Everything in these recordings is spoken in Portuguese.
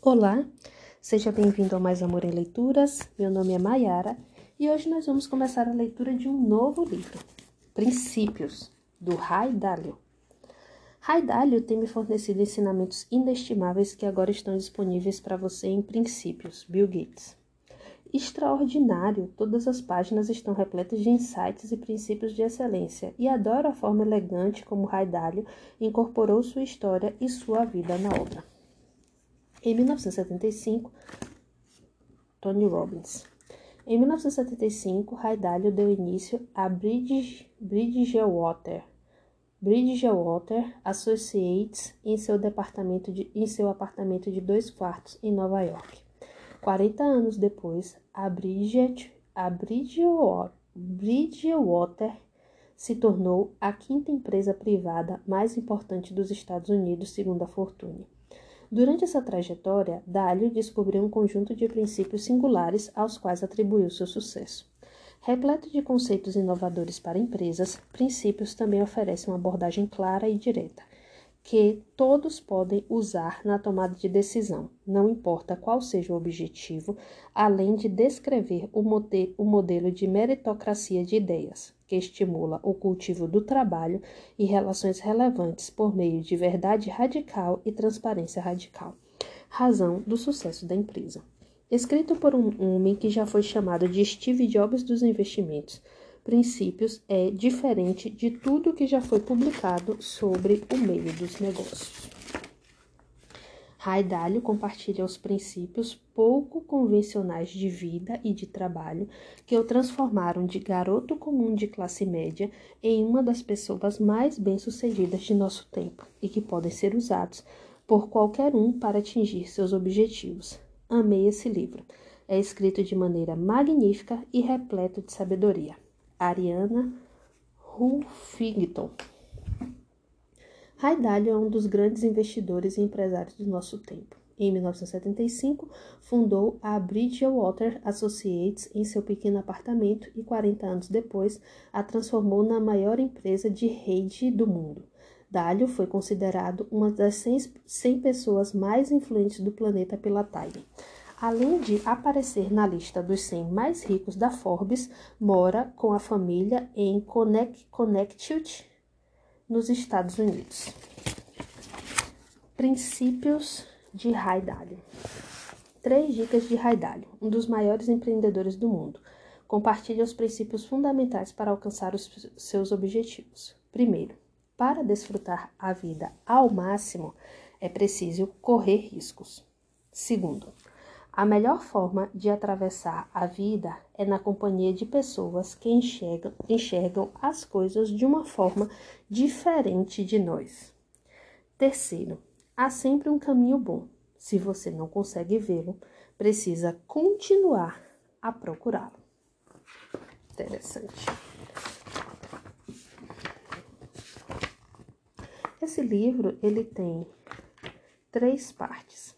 Olá, seja bem-vindo ao Mais Amor em Leituras. Meu nome é Maiara e hoje nós vamos começar a leitura de um novo livro, Princípios, do Rai Dalio. Rai Dalio tem me fornecido ensinamentos inestimáveis que agora estão disponíveis para você em Princípios, Bill Gates. Extraordinário, todas as páginas estão repletas de insights e princípios de excelência e adoro a forma elegante como Rai Dalio incorporou sua história e sua vida na obra. Em 1975, Tony Robbins. Em 1975, Dalio deu início a Bridge, Bridgewater, Associates em seu, departamento de, em seu apartamento de dois quartos em Nova York. 40 anos depois, a Bridgewater, Bridgewater se tornou a quinta empresa privada mais importante dos Estados Unidos, segundo a Fortune. Durante essa trajetória, Dalio descobriu um conjunto de princípios singulares aos quais atribuiu seu sucesso. Repleto de conceitos inovadores para empresas, Princípios também oferece uma abordagem clara e direta, que todos podem usar na tomada de decisão, não importa qual seja o objetivo, além de descrever o, modelo de meritocracia de ideias, que estimula o cultivo do trabalho e relações relevantes por meio de verdade radical e transparência radical. Razão do sucesso da empresa. Escrito por um homem que já foi chamado de Steve Jobs dos investimentos, princípios é diferente de tudo que já foi publicado sobre o meio dos negócios. Raidalho compartilha os princípios pouco convencionais de vida e de trabalho que o transformaram de garoto comum de classe média em uma das pessoas mais bem-sucedidas de nosso tempo e que podem ser usados por qualquer um para atingir seus objetivos. Amei esse livro. É escrito de maneira magnífica e repleto de sabedoria. Ariana Huffington. Ray Dalio é um dos grandes investidores e empresários do nosso tempo. Em 1975, fundou a Bridgewater Associates em seu pequeno apartamento e 40 anos depois a transformou na maior empresa de rede do mundo. Dalio foi considerado uma das 100 pessoas mais influentes do planeta pela Time. Além de aparecer na lista dos 100 mais ricos da Forbes, mora com a família em Connecticut, nos Estados Unidos. Princípios de Dalio. Três dicas de Dalio, um dos maiores empreendedores do mundo. Compartilha os princípios fundamentais para alcançar os seus objetivos. Primeiro, para desfrutar a vida ao máximo, é preciso correr riscos. Segundo, a melhor forma de atravessar a vida é na companhia de pessoas que enxergam, enxergam as coisas de uma forma diferente de nós. Terceiro, há sempre um caminho bom. Se você não consegue vê-lo, precisa continuar a procurá-lo. Interessante. Esse livro ele tem três partes.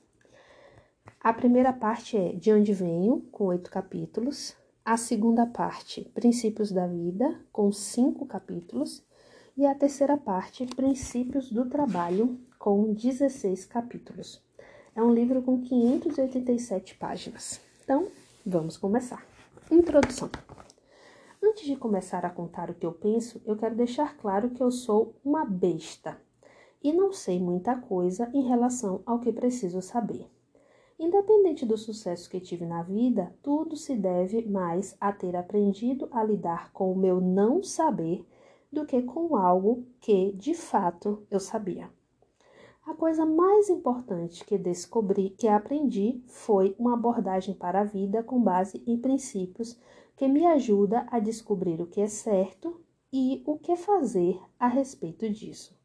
A primeira parte é De Onde Venho, com oito capítulos. A segunda parte, Princípios da Vida, com cinco capítulos. E a terceira parte, Princípios do Trabalho, com 16 capítulos. É um livro com 587 páginas. Então, vamos começar. Introdução. Antes de começar a contar o que eu penso, eu quero deixar claro que eu sou uma besta e não sei muita coisa em relação ao que preciso saber. Independente do sucesso que tive na vida, tudo se deve mais a ter aprendido a lidar com o meu não saber do que com algo que, de fato, eu sabia. A coisa mais importante que descobri, que aprendi, foi uma abordagem para a vida com base em princípios que me ajuda a descobrir o que é certo e o que fazer a respeito disso.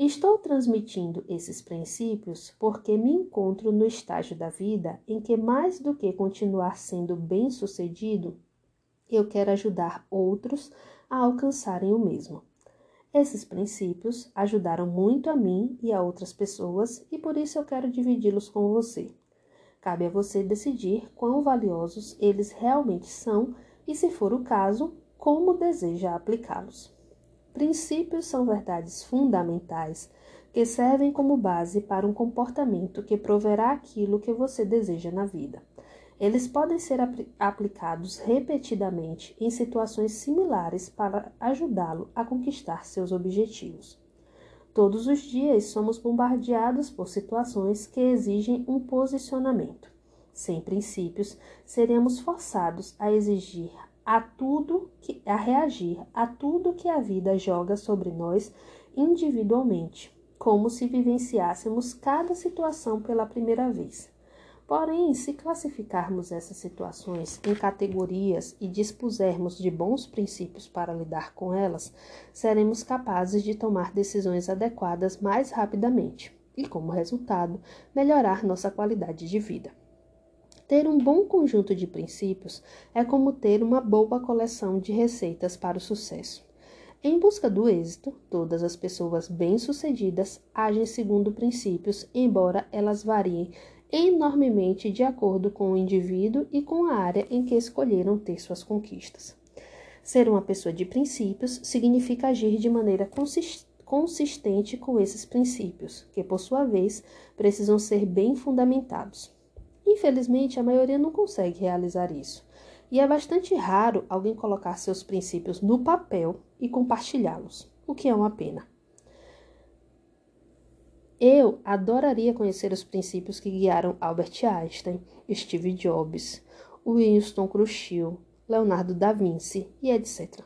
Estou transmitindo esses princípios porque me encontro no estágio da vida em que, mais do que continuar sendo bem-sucedido, eu quero ajudar outros a alcançarem o mesmo. Esses princípios ajudaram muito a mim e a outras pessoas e por isso eu quero dividi-los com você. Cabe a você decidir quão valiosos eles realmente são e, se for o caso, como deseja aplicá-los. Princípios são verdades fundamentais que servem como base para um comportamento que proverá aquilo que você deseja na vida. Eles podem ser apl aplicados repetidamente em situações similares para ajudá-lo a conquistar seus objetivos. Todos os dias somos bombardeados por situações que exigem um posicionamento. Sem princípios, seremos forçados a exigir a tudo que a reagir a tudo que a vida joga sobre nós individualmente, como se vivenciássemos cada situação pela primeira vez. Porém, se classificarmos essas situações em categorias e dispusermos de bons princípios para lidar com elas, seremos capazes de tomar decisões adequadas mais rapidamente e, como resultado, melhorar nossa qualidade de vida. Ter um bom conjunto de princípios é como ter uma boa coleção de receitas para o sucesso. Em busca do êxito, todas as pessoas bem-sucedidas agem segundo princípios, embora elas variem enormemente de acordo com o indivíduo e com a área em que escolheram ter suas conquistas. Ser uma pessoa de princípios significa agir de maneira consistente com esses princípios, que por sua vez precisam ser bem fundamentados. Infelizmente, a maioria não consegue realizar isso, e é bastante raro alguém colocar seus princípios no papel e compartilhá-los, o que é uma pena. Eu adoraria conhecer os princípios que guiaram Albert Einstein, Steve Jobs, Winston Churchill, Leonardo da Vinci e etc.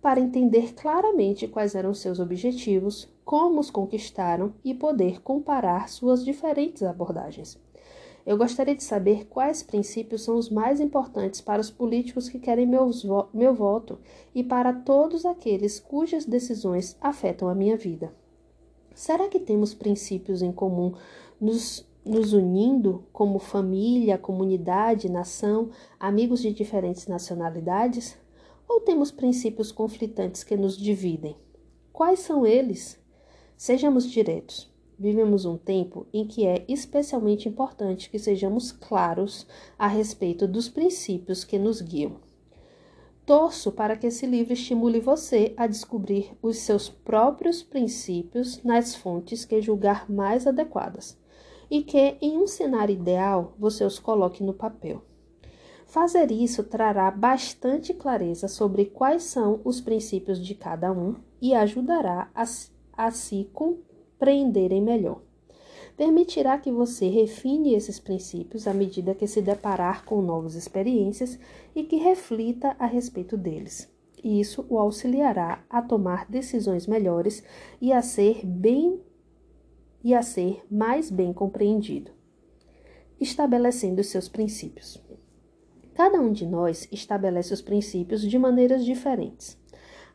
Para entender claramente quais eram seus objetivos, como os conquistaram e poder comparar suas diferentes abordagens. Eu gostaria de saber quais princípios são os mais importantes para os políticos que querem vo meu voto e para todos aqueles cujas decisões afetam a minha vida. Será que temos princípios em comum nos, nos unindo como família, comunidade, nação, amigos de diferentes nacionalidades? Ou temos princípios conflitantes que nos dividem? Quais são eles? Sejamos diretos. Vivemos um tempo em que é especialmente importante que sejamos claros a respeito dos princípios que nos guiam. Torço para que esse livro estimule você a descobrir os seus próprios princípios nas fontes que julgar mais adequadas e que, em um cenário ideal, você os coloque no papel. Fazer isso trará bastante clareza sobre quais são os princípios de cada um e ajudará a, a se compreenderem melhor permitirá que você refine esses princípios à medida que se deparar com novas experiências e que reflita a respeito deles. Isso o auxiliará a tomar decisões melhores e a ser bem e a ser mais bem compreendido, estabelecendo seus princípios. Cada um de nós estabelece os princípios de maneiras diferentes.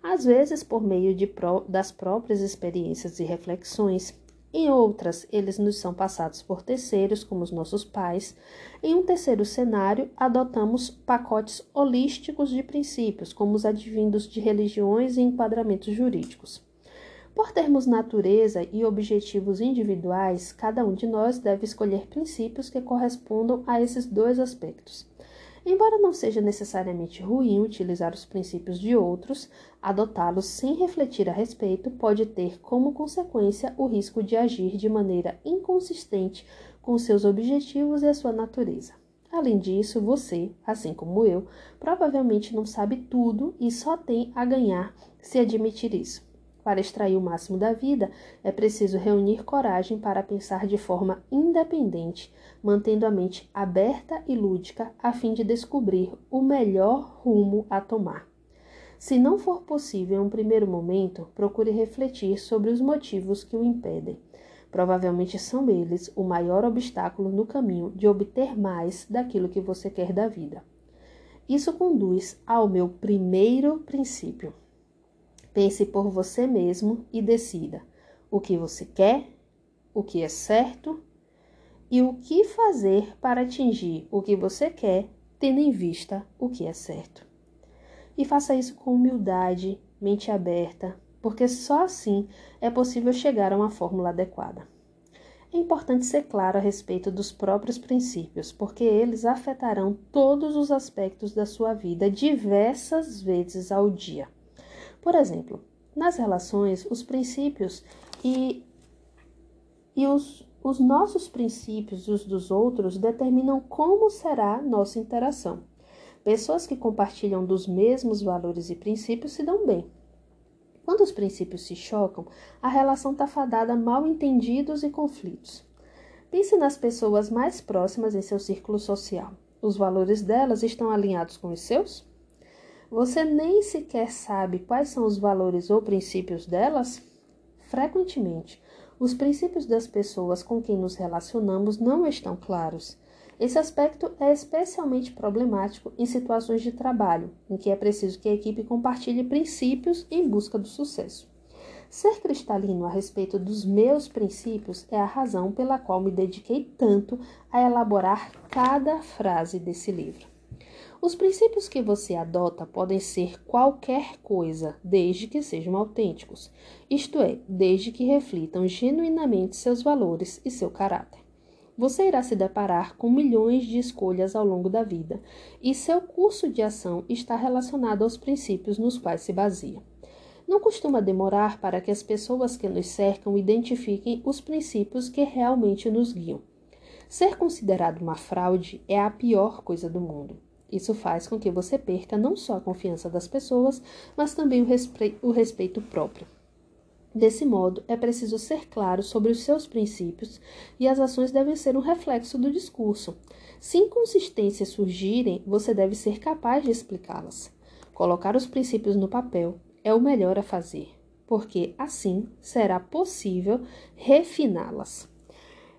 Às vezes, por meio de, das próprias experiências e reflexões, em outras, eles nos são passados por terceiros, como os nossos pais. Em um terceiro cenário, adotamos pacotes holísticos de princípios, como os advindos de religiões e enquadramentos jurídicos. Por termos natureza e objetivos individuais, cada um de nós deve escolher princípios que correspondam a esses dois aspectos. Embora não seja necessariamente ruim utilizar os princípios de outros, adotá-los sem refletir a respeito pode ter como consequência o risco de agir de maneira inconsistente com seus objetivos e a sua natureza. Além disso, você, assim como eu, provavelmente não sabe tudo e só tem a ganhar se admitir isso. Para extrair o máximo da vida, é preciso reunir coragem para pensar de forma independente, mantendo a mente aberta e lúdica a fim de descobrir o melhor rumo a tomar. Se não for possível em um primeiro momento, procure refletir sobre os motivos que o impedem. Provavelmente são eles o maior obstáculo no caminho de obter mais daquilo que você quer da vida. Isso conduz ao meu primeiro princípio. Pense por você mesmo e decida o que você quer, o que é certo e o que fazer para atingir o que você quer, tendo em vista o que é certo. E faça isso com humildade, mente aberta, porque só assim é possível chegar a uma fórmula adequada. É importante ser claro a respeito dos próprios princípios, porque eles afetarão todos os aspectos da sua vida diversas vezes ao dia. Por exemplo, nas relações, os princípios e E os, os nossos princípios e os dos outros determinam como será nossa interação. Pessoas que compartilham dos mesmos valores e princípios se dão bem. Quando os princípios se chocam, a relação está fadada a mal entendidos e conflitos. Pense nas pessoas mais próximas em seu círculo social. Os valores delas estão alinhados com os seus? Você nem sequer sabe quais são os valores ou princípios delas? Frequentemente, os princípios das pessoas com quem nos relacionamos não estão claros. Esse aspecto é especialmente problemático em situações de trabalho, em que é preciso que a equipe compartilhe princípios em busca do sucesso. Ser cristalino a respeito dos meus princípios é a razão pela qual me dediquei tanto a elaborar cada frase desse livro. Os princípios que você adota podem ser qualquer coisa, desde que sejam autênticos, isto é, desde que reflitam genuinamente seus valores e seu caráter. Você irá se deparar com milhões de escolhas ao longo da vida, e seu curso de ação está relacionado aos princípios nos quais se baseia. Não costuma demorar para que as pessoas que nos cercam identifiquem os princípios que realmente nos guiam. Ser considerado uma fraude é a pior coisa do mundo. Isso faz com que você perca não só a confiança das pessoas, mas também o, respe o respeito próprio. Desse modo, é preciso ser claro sobre os seus princípios e as ações devem ser um reflexo do discurso. Se inconsistências surgirem, você deve ser capaz de explicá-las. Colocar os princípios no papel é o melhor a fazer, porque assim será possível refiná-las.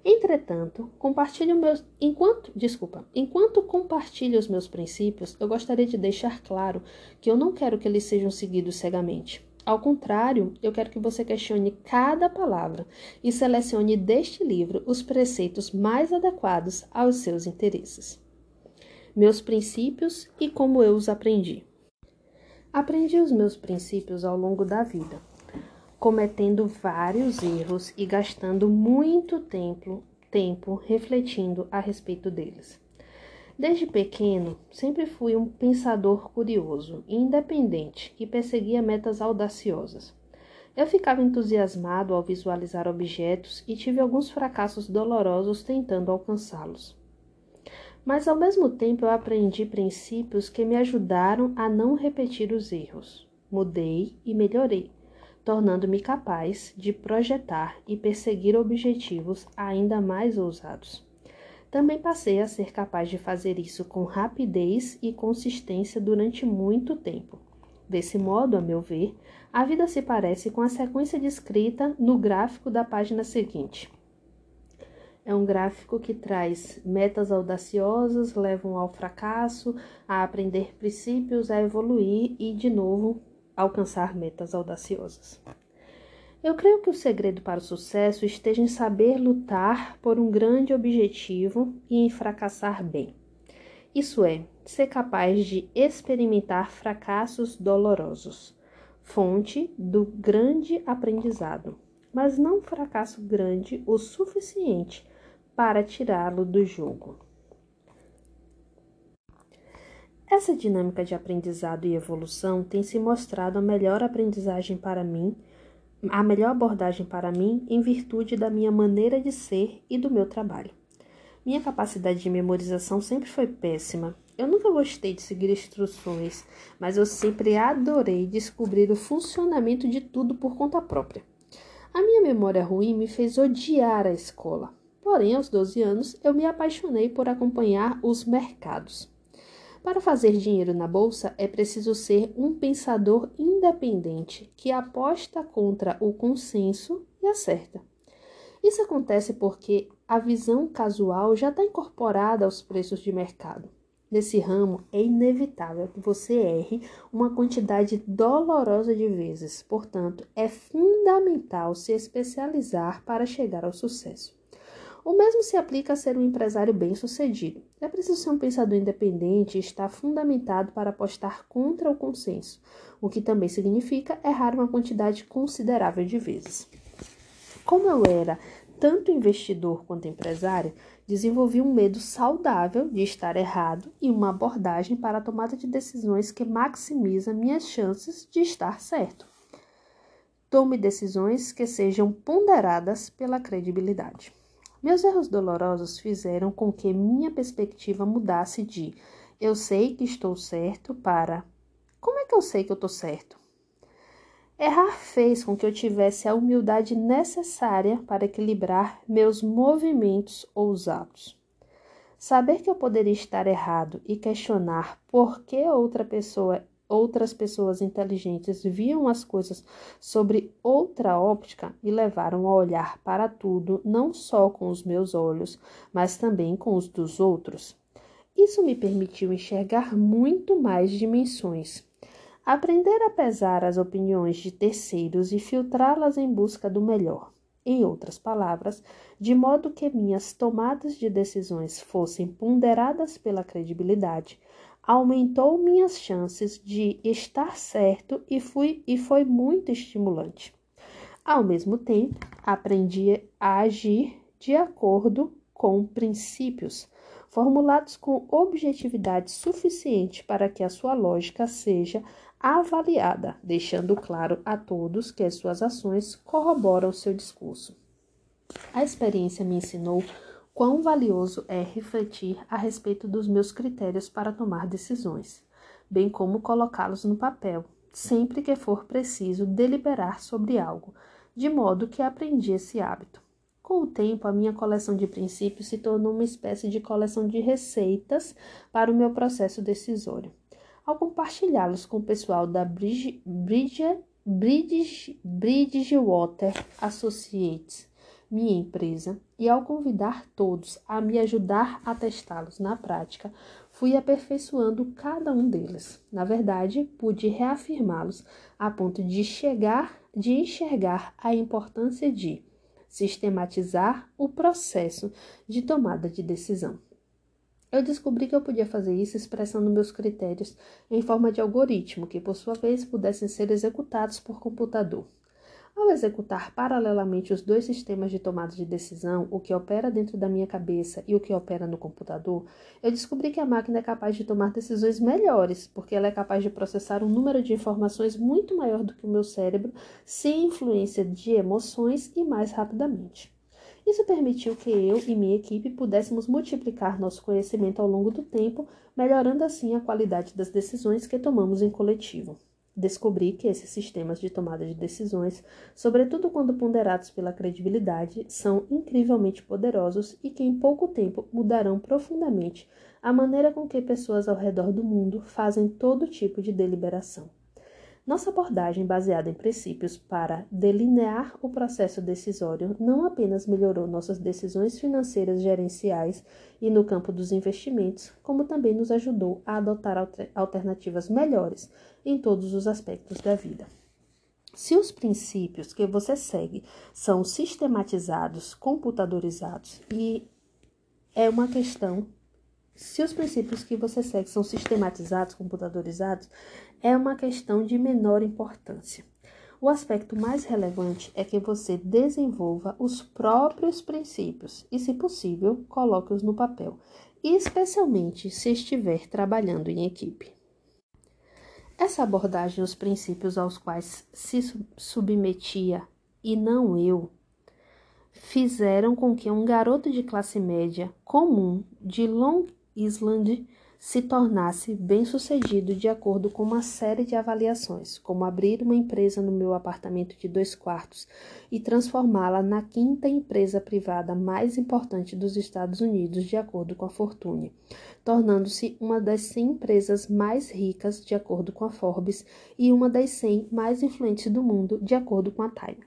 Entretanto, compartilho meus enquanto, desculpa, enquanto compartilho os meus princípios, eu gostaria de deixar claro que eu não quero que eles sejam seguidos cegamente. Ao contrário, eu quero que você questione cada palavra e selecione deste livro os preceitos mais adequados aos seus interesses. Meus princípios e como eu os aprendi. Aprendi os meus princípios ao longo da vida cometendo vários erros e gastando muito tempo, tempo refletindo a respeito deles. Desde pequeno, sempre fui um pensador curioso e independente que perseguia metas audaciosas. Eu ficava entusiasmado ao visualizar objetos e tive alguns fracassos dolorosos tentando alcançá-los. Mas ao mesmo tempo eu aprendi princípios que me ajudaram a não repetir os erros. Mudei e melhorei tornando-me capaz de projetar e perseguir objetivos ainda mais ousados. Também passei a ser capaz de fazer isso com rapidez e consistência durante muito tempo. Desse modo, a meu ver, a vida se parece com a sequência descrita no gráfico da página seguinte. É um gráfico que traz metas audaciosas, levam ao fracasso, a aprender princípios, a evoluir e, de novo, alcançar metas audaciosas. Eu creio que o segredo para o sucesso esteja em saber lutar por um grande objetivo e em fracassar bem. Isso é, ser capaz de experimentar fracassos dolorosos, fonte do grande aprendizado, mas não um fracasso grande o suficiente para tirá-lo do jogo. Essa dinâmica de aprendizado e evolução tem se mostrado a melhor aprendizagem para mim, a melhor abordagem para mim em virtude da minha maneira de ser e do meu trabalho. Minha capacidade de memorização sempre foi péssima. Eu nunca gostei de seguir instruções, mas eu sempre adorei descobrir o funcionamento de tudo por conta própria. A minha memória ruim me fez odiar a escola. Porém, aos 12 anos, eu me apaixonei por acompanhar os mercados. Para fazer dinheiro na bolsa é preciso ser um pensador independente que aposta contra o consenso e acerta. Isso acontece porque a visão casual já está incorporada aos preços de mercado. Nesse ramo, é inevitável que você erre uma quantidade dolorosa de vezes, portanto, é fundamental se especializar para chegar ao sucesso. O mesmo se aplica a ser um empresário bem-sucedido. É preciso ser um pensador independente e estar fundamentado para apostar contra o consenso, o que também significa errar uma quantidade considerável de vezes. Como eu era tanto investidor quanto empresário, desenvolvi um medo saudável de estar errado e uma abordagem para a tomada de decisões que maximiza minhas chances de estar certo. Tome decisões que sejam ponderadas pela credibilidade. Meus erros dolorosos fizeram com que minha perspectiva mudasse de eu sei que estou certo para como é que eu sei que eu estou certo? Errar fez com que eu tivesse a humildade necessária para equilibrar meus movimentos ousados. Saber que eu poderia estar errado e questionar por que outra pessoa, outras pessoas inteligentes viam as coisas sobre outra óptica me levaram a olhar para tudo não só com os meus olhos, mas também com os dos outros. Isso me permitiu enxergar muito mais dimensões Aprender a pesar as opiniões de terceiros e filtrá-las em busca do melhor. Em outras palavras, de modo que minhas tomadas de decisões fossem ponderadas pela credibilidade, aumentou minhas chances de estar certo e, fui, e foi muito estimulante. Ao mesmo tempo, aprendi a agir de acordo com princípios, formulados com objetividade suficiente para que a sua lógica seja avaliada, deixando claro a todos que as suas ações corroboram seu discurso. A experiência me ensinou quão valioso é refletir a respeito dos meus critérios para tomar decisões, bem como colocá-los no papel, sempre que for preciso deliberar sobre algo, de modo que aprendi esse hábito. Com o tempo, a minha coleção de princípios se tornou uma espécie de coleção de receitas para o meu processo decisório. Ao compartilhá-los com o pessoal da Bridge, Bridge, Bridge, Bridgewater Associates, minha empresa, e ao convidar todos a me ajudar a testá-los na prática, fui aperfeiçoando cada um deles. Na verdade, pude reafirmá-los a ponto de chegar, de enxergar a importância de sistematizar o processo de tomada de decisão. Eu descobri que eu podia fazer isso expressando meus critérios em forma de algoritmo, que por sua vez pudessem ser executados por computador. Ao executar paralelamente os dois sistemas de tomada de decisão, o que opera dentro da minha cabeça e o que opera no computador, eu descobri que a máquina é capaz de tomar decisões melhores, porque ela é capaz de processar um número de informações muito maior do que o meu cérebro, sem influência de emoções e mais rapidamente. Isso permitiu que eu e minha equipe pudéssemos multiplicar nosso conhecimento ao longo do tempo, melhorando assim a qualidade das decisões que tomamos em coletivo descobri que esses sistemas de tomada de decisões, sobretudo quando ponderados pela credibilidade, são incrivelmente poderosos e que em pouco tempo mudarão profundamente a maneira com que pessoas ao redor do mundo fazem todo tipo de deliberação. Nossa abordagem baseada em princípios para delinear o processo decisório não apenas melhorou nossas decisões financeiras gerenciais e no campo dos investimentos, como também nos ajudou a adotar alternativas melhores em todos os aspectos da vida. Se os princípios que você segue são sistematizados, computadorizados e é uma questão se os princípios que você segue são sistematizados, computadorizados, é uma questão de menor importância. O aspecto mais relevante é que você desenvolva os próprios princípios e, se possível, coloque-os no papel, especialmente se estiver trabalhando em equipe. Essa abordagem os princípios aos quais se submetia e não eu fizeram com que um garoto de classe média comum de Long Island se tornasse bem-sucedido de acordo com uma série de avaliações, como abrir uma empresa no meu apartamento de dois quartos e transformá-la na quinta empresa privada mais importante dos Estados Unidos, de acordo com a Fortune, tornando-se uma das 100 empresas mais ricas, de acordo com a Forbes, e uma das 100 mais influentes do mundo, de acordo com a Time.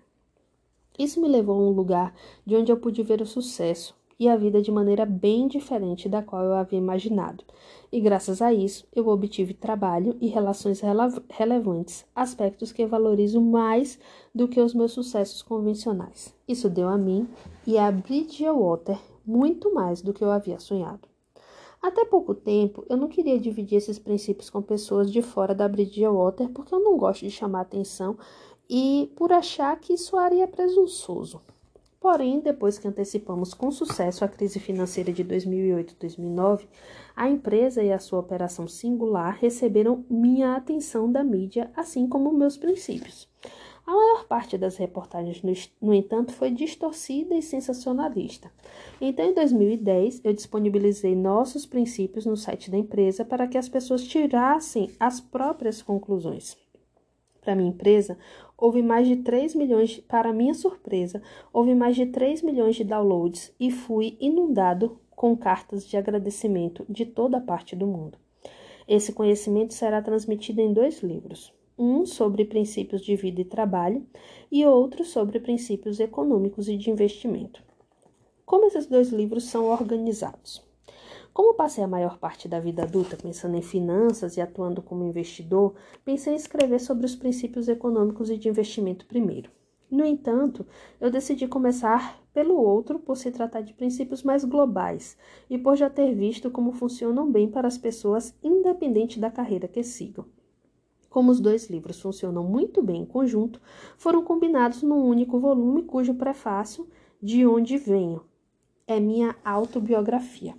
Isso me levou a um lugar de onde eu pude ver o sucesso, e a vida de maneira bem diferente da qual eu havia imaginado. E graças a isso, eu obtive trabalho e relações rele relevantes, aspectos que valorizo mais do que os meus sucessos convencionais. Isso deu a mim e a Bridgewater muito mais do que eu havia sonhado. Até pouco tempo, eu não queria dividir esses princípios com pessoas de fora da Bridgewater porque eu não gosto de chamar atenção e por achar que soaria presunçoso. Porém, depois que antecipamos com sucesso a crise financeira de 2008-2009, a empresa e a sua operação singular receberam minha atenção da mídia, assim como meus princípios. A maior parte das reportagens, no, entanto, foi distorcida e sensacionalista. Então, em 2010, eu disponibilizei nossos princípios no site da empresa para que as pessoas tirassem as próprias conclusões. Para minha empresa, houve mais de 3 milhões, para minha surpresa, houve mais de 3 milhões de downloads e fui inundado com cartas de agradecimento de toda a parte do mundo. Esse conhecimento será transmitido em dois livros um sobre princípios de vida e trabalho e outro sobre princípios econômicos e de investimento. Como esses dois livros são organizados? Como passei a maior parte da vida adulta pensando em finanças e atuando como investidor, pensei em escrever sobre os princípios econômicos e de investimento primeiro. No entanto, eu decidi começar pelo outro por se tratar de princípios mais globais e por já ter visto como funcionam bem para as pessoas, independente da carreira que sigam. Como os dois livros funcionam muito bem em conjunto, foram combinados num único volume cujo prefácio, De Onde Venho, é minha autobiografia.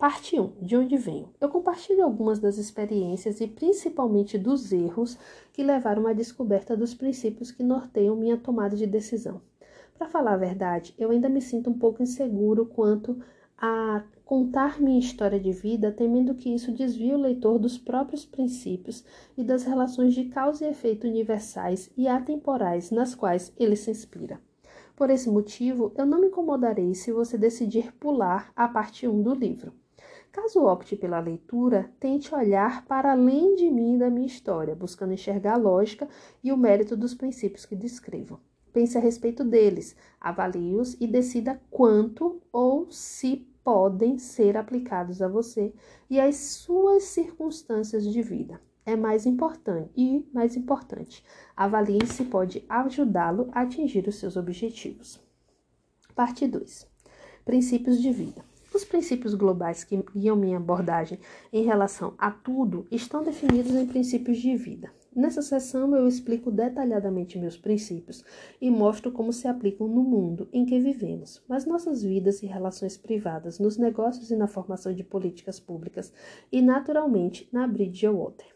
Parte 1. De onde venho? Eu compartilho algumas das experiências e principalmente dos erros que levaram à descoberta dos princípios que norteiam minha tomada de decisão. Para falar a verdade, eu ainda me sinto um pouco inseguro quanto a contar minha história de vida, temendo que isso desvie o leitor dos próprios princípios e das relações de causa e efeito universais e atemporais nas quais ele se inspira. Por esse motivo, eu não me incomodarei se você decidir pular a parte 1 do livro. Caso opte pela leitura, tente olhar para além de mim e da minha história, buscando enxergar a lógica e o mérito dos princípios que descrevo. Pense a respeito deles, avalie-os e decida quanto ou se podem ser aplicados a você e às suas circunstâncias de vida. É mais importante e mais importante, avalie se pode ajudá-lo a atingir os seus objetivos. Parte 2. Princípios de vida. Os princípios globais que guiam minha abordagem em relação a tudo estão definidos em princípios de vida. Nessa sessão eu explico detalhadamente meus princípios e mostro como se aplicam no mundo em que vivemos, mas nossas vidas e relações privadas, nos negócios e na formação de políticas públicas e, naturalmente, na Bridgewater.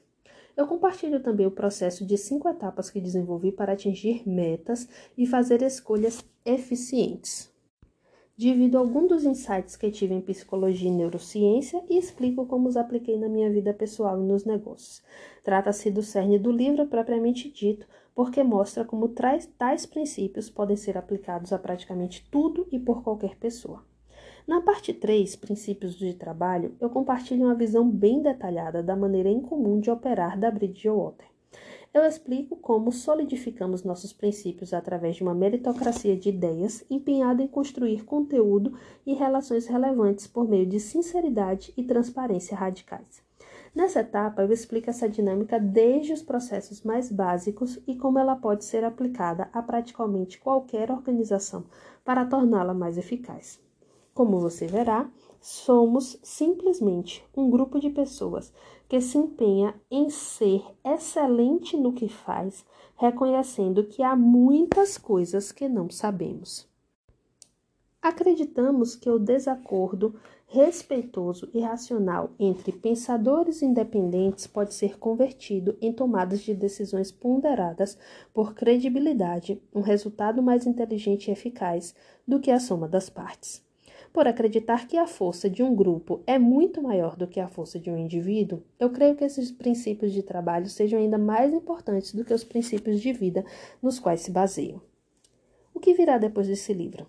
Eu compartilho também o processo de cinco etapas que desenvolvi para atingir metas e fazer escolhas eficientes. Divido alguns dos insights que tive em psicologia e neurociência e explico como os apliquei na minha vida pessoal e nos negócios. Trata-se do cerne do livro propriamente dito, porque mostra como tais princípios podem ser aplicados a praticamente tudo e por qualquer pessoa. Na parte 3, Princípios de Trabalho, eu compartilho uma visão bem detalhada da maneira incomum de operar da Bridgewater eu explico como solidificamos nossos princípios através de uma meritocracia de ideias empenhada em construir conteúdo e relações relevantes por meio de sinceridade e transparência radicais. Nessa etapa, eu explico essa dinâmica desde os processos mais básicos e como ela pode ser aplicada a praticamente qualquer organização para torná-la mais eficaz. Como você verá, somos simplesmente um grupo de pessoas que se empenha em ser excelente no que faz, reconhecendo que há muitas coisas que não sabemos. Acreditamos que o desacordo respeitoso e racional entre pensadores independentes pode ser convertido em tomadas de decisões ponderadas por credibilidade, um resultado mais inteligente e eficaz do que a soma das partes. Por acreditar que a força de um grupo é muito maior do que a força de um indivíduo, eu creio que esses princípios de trabalho sejam ainda mais importantes do que os princípios de vida nos quais se baseiam. O que virá depois desse livro?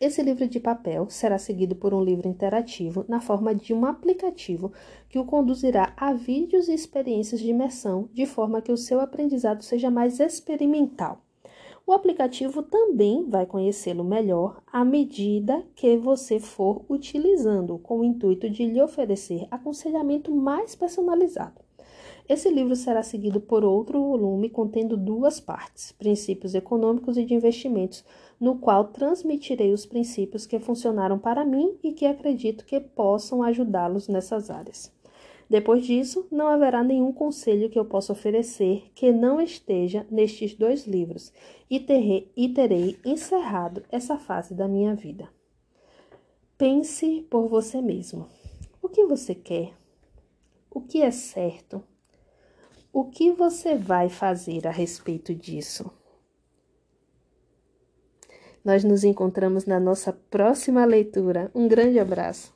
Esse livro de papel será seguido por um livro interativo na forma de um aplicativo que o conduzirá a vídeos e experiências de imersão, de forma que o seu aprendizado seja mais experimental. O aplicativo também vai conhecê-lo melhor à medida que você for utilizando, com o intuito de lhe oferecer aconselhamento mais personalizado. Esse livro será seguido por outro volume contendo duas partes: Princípios Econômicos e de Investimentos, no qual transmitirei os princípios que funcionaram para mim e que acredito que possam ajudá-los nessas áreas. Depois disso, não haverá nenhum conselho que eu possa oferecer que não esteja nestes dois livros, e terei, e terei encerrado essa fase da minha vida. Pense por você mesmo. O que você quer? O que é certo? O que você vai fazer a respeito disso? Nós nos encontramos na nossa próxima leitura. Um grande abraço.